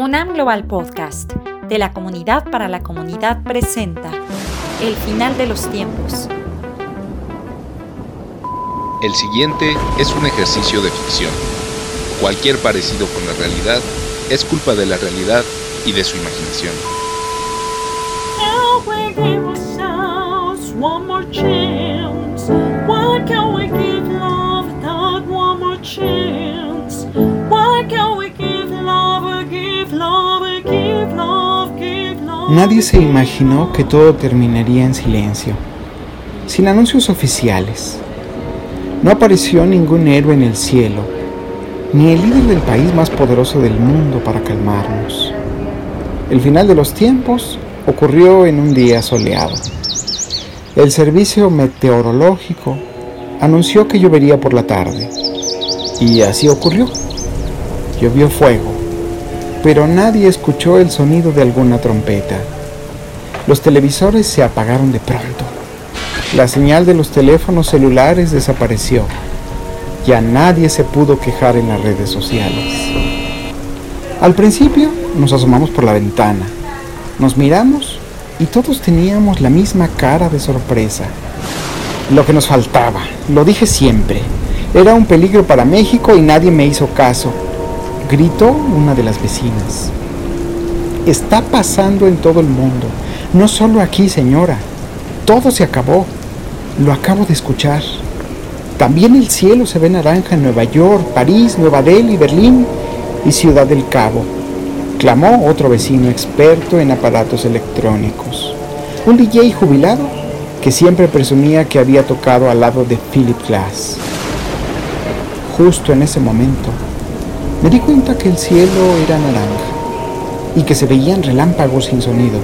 UNAM Global Podcast de la comunidad para la comunidad presenta El final de los tiempos. El siguiente es un ejercicio de ficción. Cualquier parecido con la realidad es culpa de la realidad y de su imaginación. Nadie se imaginó que todo terminaría en silencio, sin anuncios oficiales. No apareció ningún héroe en el cielo, ni el líder del país más poderoso del mundo para calmarnos. El final de los tiempos ocurrió en un día soleado. El servicio meteorológico anunció que llovería por la tarde, y así ocurrió. Llovió fuego, pero nadie escuchó el sonido de alguna trompeta. Los televisores se apagaron de pronto. La señal de los teléfonos celulares desapareció. Ya nadie se pudo quejar en las redes sociales. Al principio nos asomamos por la ventana, nos miramos y todos teníamos la misma cara de sorpresa. Lo que nos faltaba, lo dije siempre, era un peligro para México y nadie me hizo caso gritó una de las vecinas. Está pasando en todo el mundo, no solo aquí, señora. Todo se acabó. Lo acabo de escuchar. También el cielo se ve naranja en Nueva York, París, Nueva Delhi, Berlín y Ciudad del Cabo, clamó otro vecino experto en aparatos electrónicos. Un DJ jubilado que siempre presumía que había tocado al lado de Philip Glass. Justo en ese momento, me di cuenta que el cielo era naranja y que se veían relámpagos sin sonido.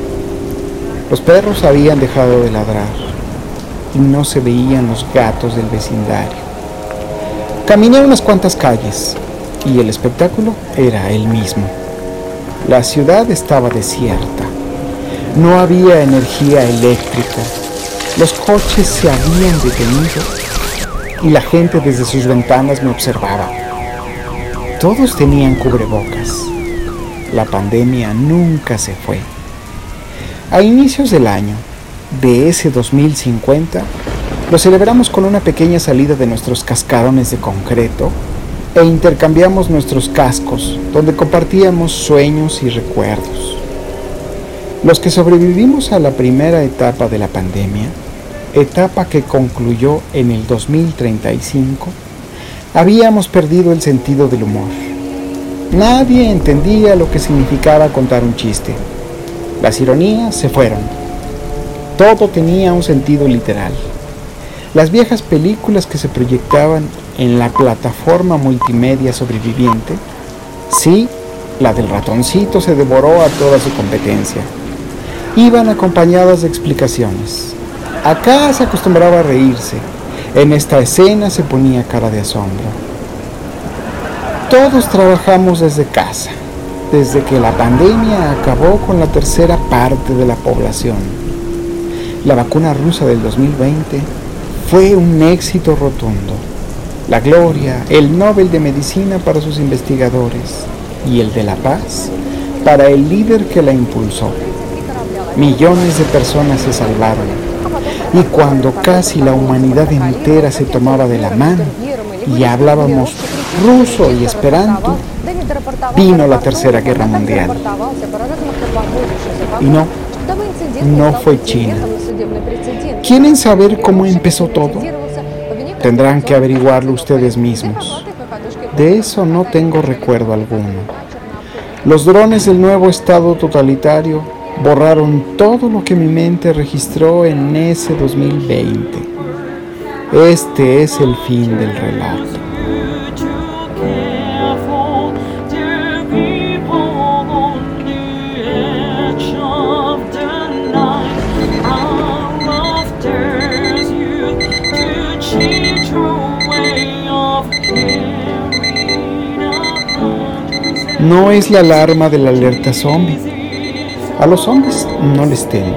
Los perros habían dejado de ladrar y no se veían los gatos del vecindario. Caminé unas cuantas calles y el espectáculo era el mismo. La ciudad estaba desierta. No había energía eléctrica. Los coches se habían detenido y la gente desde sus ventanas me observaba. Todos tenían cubrebocas. La pandemia nunca se fue. A inicios del año, de ese 2050, lo celebramos con una pequeña salida de nuestros cascarones de concreto e intercambiamos nuestros cascos, donde compartíamos sueños y recuerdos. Los que sobrevivimos a la primera etapa de la pandemia, etapa que concluyó en el 2035, Habíamos perdido el sentido del humor. Nadie entendía lo que significaba contar un chiste. Las ironías se fueron. Todo tenía un sentido literal. Las viejas películas que se proyectaban en la plataforma multimedia sobreviviente, sí, la del ratoncito se devoró a toda su competencia. Iban acompañadas de explicaciones. Acá se acostumbraba a reírse, en esta escena se ponía cara de asombro. Todos trabajamos desde casa, desde que la pandemia acabó con la tercera parte de la población. La vacuna rusa del 2020 fue un éxito rotundo. La gloria, el Nobel de Medicina para sus investigadores y el de la paz para el líder que la impulsó. Millones de personas se salvaron y cuando casi la humanidad entera se tomaba de la mano y hablábamos ruso y esperanto, vino la Tercera Guerra Mundial. Y no, no fue China. ¿Quieren saber cómo empezó todo? Tendrán que averiguarlo ustedes mismos. De eso no tengo recuerdo alguno. Los drones del nuevo Estado totalitario borraron todo lo que mi mente registró en ese 2020. Este es el fin del relato. No es la alarma de la alerta zombie a los hombres no les temo,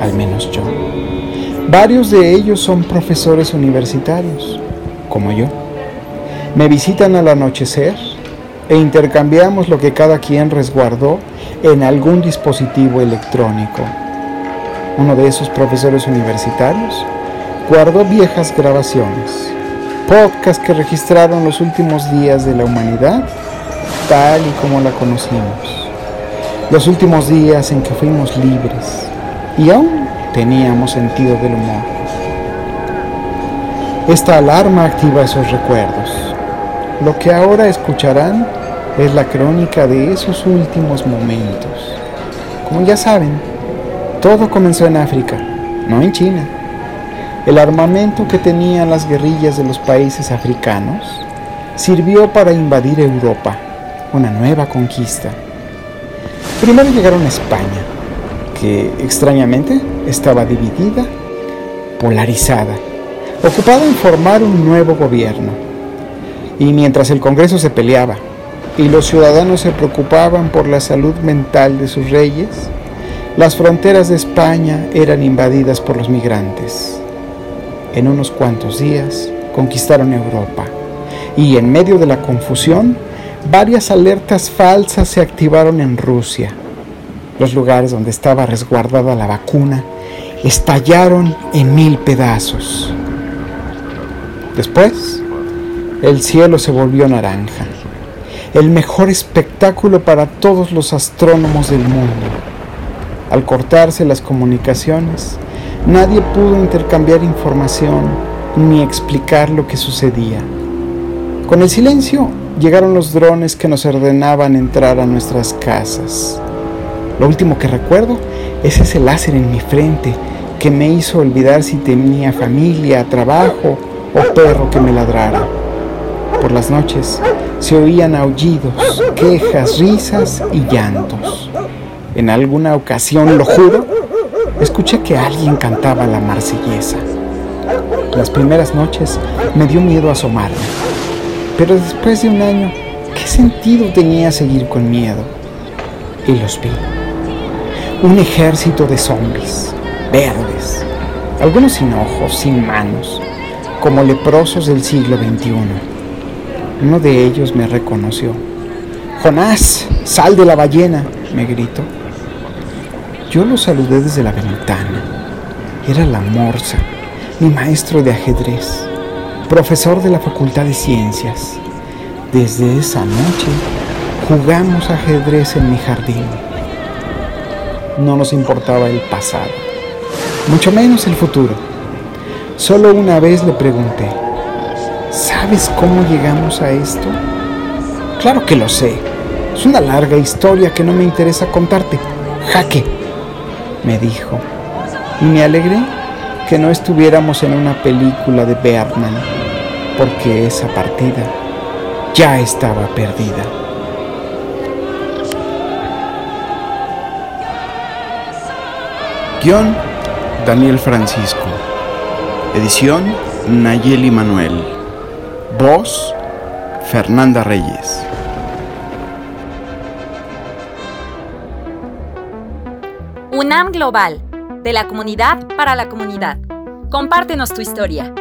al menos yo. Varios de ellos son profesores universitarios, como yo. Me visitan al anochecer e intercambiamos lo que cada quien resguardó en algún dispositivo electrónico. Uno de esos profesores universitarios guardó viejas grabaciones, podcasts que registraron los últimos días de la humanidad tal y como la conocimos, los últimos días en que fuimos libres y aún teníamos sentido del humor. Esta alarma activa esos recuerdos. Lo que ahora escucharán es la crónica de esos últimos momentos. Como ya saben, todo comenzó en África, no en China. El armamento que tenían las guerrillas de los países africanos sirvió para invadir Europa, una nueva conquista. Primero llegaron a España, que extrañamente estaba dividida, polarizada ocupado en formar un nuevo gobierno. Y mientras el Congreso se peleaba y los ciudadanos se preocupaban por la salud mental de sus reyes, las fronteras de España eran invadidas por los migrantes. En unos cuantos días conquistaron Europa y en medio de la confusión, varias alertas falsas se activaron en Rusia. Los lugares donde estaba resguardada la vacuna estallaron en mil pedazos. Después, el cielo se volvió naranja, el mejor espectáculo para todos los astrónomos del mundo. Al cortarse las comunicaciones, nadie pudo intercambiar información ni explicar lo que sucedía. Con el silencio llegaron los drones que nos ordenaban entrar a nuestras casas. Lo último que recuerdo es ese láser en mi frente que me hizo olvidar si tenía familia, trabajo o perro que me ladrara. Por las noches se oían aullidos, quejas, risas y llantos. En alguna ocasión, lo juro, escuché que alguien cantaba la marsellesa. Las primeras noches me dio miedo asomarme, pero después de un año, ¿qué sentido tenía seguir con miedo? Y los vi. Un ejército de zombies, verdes, algunos sin ojos, sin manos, como leprosos del siglo XXI. Uno de ellos me reconoció. Jonás, sal de la ballena, me gritó. Yo lo saludé desde la ventana. Era la Morsa, mi maestro de ajedrez, profesor de la Facultad de Ciencias. Desde esa noche jugamos ajedrez en mi jardín. No nos importaba el pasado, mucho menos el futuro Solo una vez le pregunté, ¿sabes cómo llegamos a esto? Claro que lo sé. Es una larga historia que no me interesa contarte. Jaque, me dijo. Y me alegré que no estuviéramos en una película de Bergman, porque esa partida ya estaba perdida. Guión Daniel Francisco. Edición Nayeli Manuel. Voz Fernanda Reyes. UNAM Global, de la comunidad para la comunidad. Compártenos tu historia.